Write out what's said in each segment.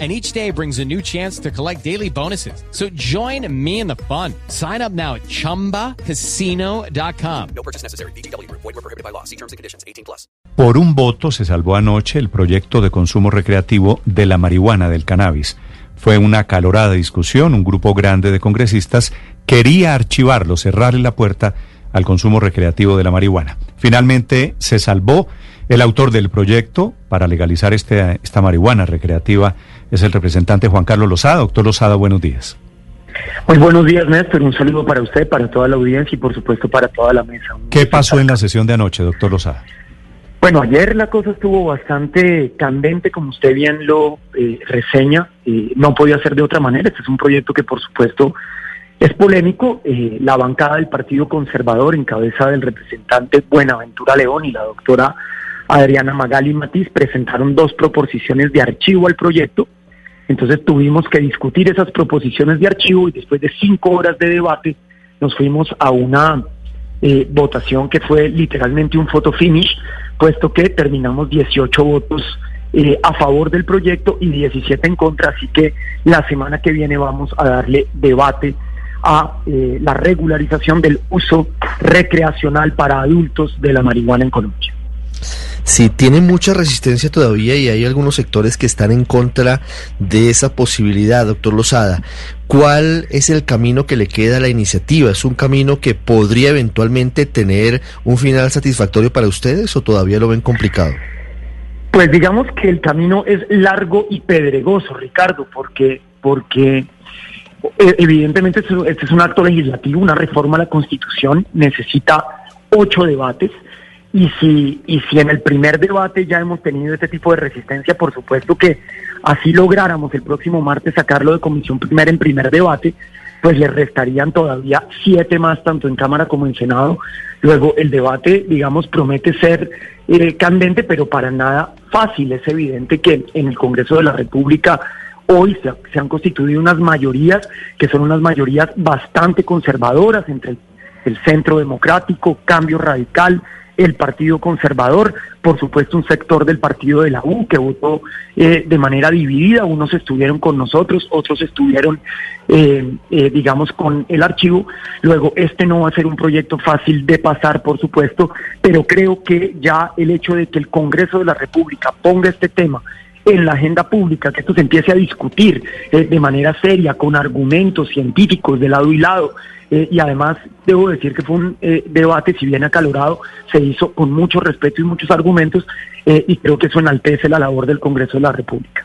and each day brings a new chance to collect daily bonuses. So join me in the fun. Sign up now at ChumbaCasino.com. No purchase necessary. BGW. Void were prohibited by law. See terms and conditions. 18 plus. Por un voto se salvó anoche el proyecto de consumo recreativo de la marihuana del cannabis. Fue una acalorada discusión. Un grupo grande de congresistas quería archivarlo, cerrarle la puerta al consumo recreativo de la marihuana. Finalmente se salvó. El autor del proyecto para legalizar este, esta marihuana recreativa es el representante Juan Carlos Lozada. Doctor Lozada, buenos días. Muy buenos días, Néstor. Un saludo para usted, para toda la audiencia y por supuesto para toda la mesa. ¿Qué pasó en la sesión de anoche, doctor Lozada? Bueno, ayer la cosa estuvo bastante candente, como usted bien lo eh, reseña. y no podía ser de otra manera. Este es un proyecto que, por supuesto, es polémico. Eh, la bancada del Partido Conservador, en cabeza del representante Buenaventura León y la doctora Adriana Magali Matiz, presentaron dos proposiciones de archivo al proyecto. Entonces tuvimos que discutir esas proposiciones de archivo y después de cinco horas de debate nos fuimos a una eh, votación que fue literalmente un photo finish, puesto que terminamos 18 votos eh, a favor del proyecto y 17 en contra, así que la semana que viene vamos a darle debate a eh, la regularización del uso recreacional para adultos de la marihuana en Colombia. Sí, tiene mucha resistencia todavía y hay algunos sectores que están en contra de esa posibilidad, doctor Lozada. ¿Cuál es el camino que le queda a la iniciativa? ¿Es un camino que podría eventualmente tener un final satisfactorio para ustedes o todavía lo ven complicado? Pues digamos que el camino es largo y pedregoso, Ricardo, porque, porque eh, evidentemente este es un acto legislativo, una reforma a la Constitución, necesita ocho debates y si, y si en el primer debate ya hemos tenido este tipo de resistencia, por supuesto que así lográramos el próximo martes sacarlo de comisión primera en primer debate, pues le restarían todavía siete más, tanto en Cámara como en Senado. Luego el debate, digamos, promete ser eh, candente, pero para nada fácil. Es evidente que en el Congreso de la República hoy se, han constituido unas mayorías que son unas mayorías bastante conservadoras entre el centro democrático, cambio radical, el Partido Conservador, por supuesto un sector del partido de la U que votó eh, de manera dividida, unos estuvieron con nosotros, otros estuvieron, eh, eh, digamos, con el archivo. Luego, este no va a ser un proyecto fácil de pasar, por supuesto, pero creo que ya el hecho de que el Congreso de la República ponga este tema en la agenda pública, que esto se empiece a discutir de manera seria, con argumentos científicos de lado y lado, eh, y además debo decir que fue un eh, debate, si bien acalorado, se hizo con mucho respeto y muchos argumentos eh, y creo que eso enaltece la labor del Congreso de la República.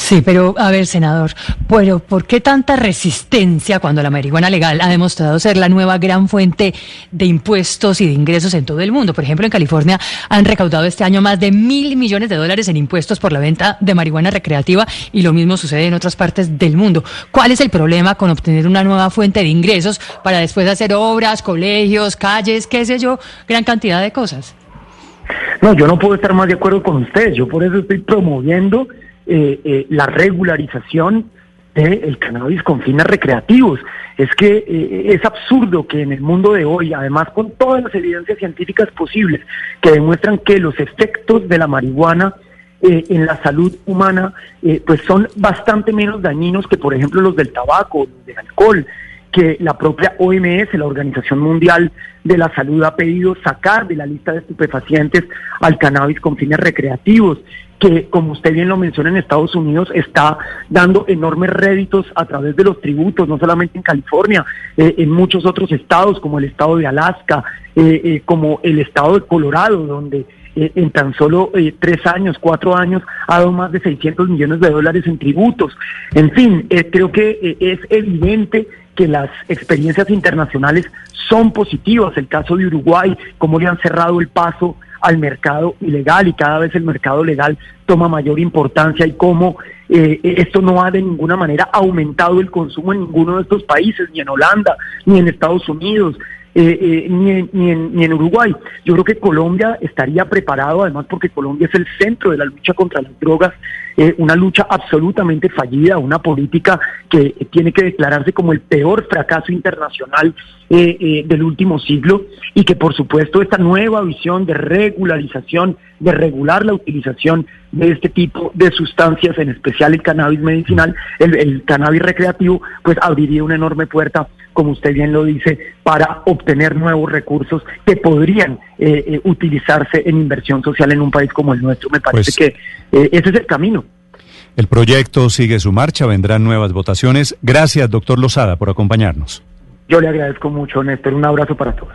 Sí, pero a ver, senador, pero ¿por qué tanta resistencia cuando la marihuana legal ha demostrado ser la nueva gran fuente de impuestos y de ingresos en todo el mundo? Por ejemplo, en California han recaudado este año más de mil millones de dólares en impuestos por la venta de marihuana recreativa y lo mismo sucede en otras partes del mundo. ¿Cuál es el problema con obtener una nueva fuente de ingresos para después hacer obras, colegios, calles, qué sé yo, gran cantidad de cosas? No, yo no puedo estar más de acuerdo con usted. Yo por eso estoy promoviendo eh, eh, la regularización del cannabis con fines recreativos. Es que eh, es absurdo que en el mundo de hoy, además con todas las evidencias científicas posibles que demuestran que los efectos de la marihuana en la salud humana pues son bastante menos dañinos que por ejemplo los del tabaco, los del alcohol, que la propia OMS, la Organización Mundial de la Salud, ha pedido sacar de la lista de estupefacientes al cannabis con fines recreativos, que como usted bien lo menciona en Estados Unidos está dando enormes réditos a través de los tributos, no solamente en California, eh, en muchos otros estados como el estado de Alaska, eh, eh, como el estado de Colorado, donde en tan solo tres años, cuatro años, ha dado más de 600 millones de dólares en tributos. En fin, creo que es evidente que las experiencias internacionales son positivas. El caso de Uruguay, cómo le han cerrado el paso al mercado ilegal y cada vez el mercado legal toma mayor importancia y cómo eh, esto no ha de ninguna manera aumentado el consumo en ninguno de estos países, ni en Holanda, ni en Estados Unidos, eh, eh, ni, en, ni, en, ni en Uruguay. Yo creo que Colombia estaría preparado, además porque Colombia es el centro de la lucha contra las drogas, eh, una lucha absolutamente fallida, una política que tiene que declararse como el peor fracaso internacional eh, del último siglo y que por supuesto esta nueva visión de regularización, de regular la utilización de este tipo de sustancias, en especial el cannabis medicinal, el, el cannabis recreativo, pues abriría una enorme puerta como usted bien lo dice, para obtener nuevos recursos que podrían eh, eh, utilizarse en inversión social en un país como el nuestro. Me parece Pues- que eh, ese es el camino. El proyecto sigue su marcha, vendrán nuevas votaciones. Gracias, doctor Lozada, por acompañarnos. Yo le agradezco mucho, Néstor. Un abrazo para todos.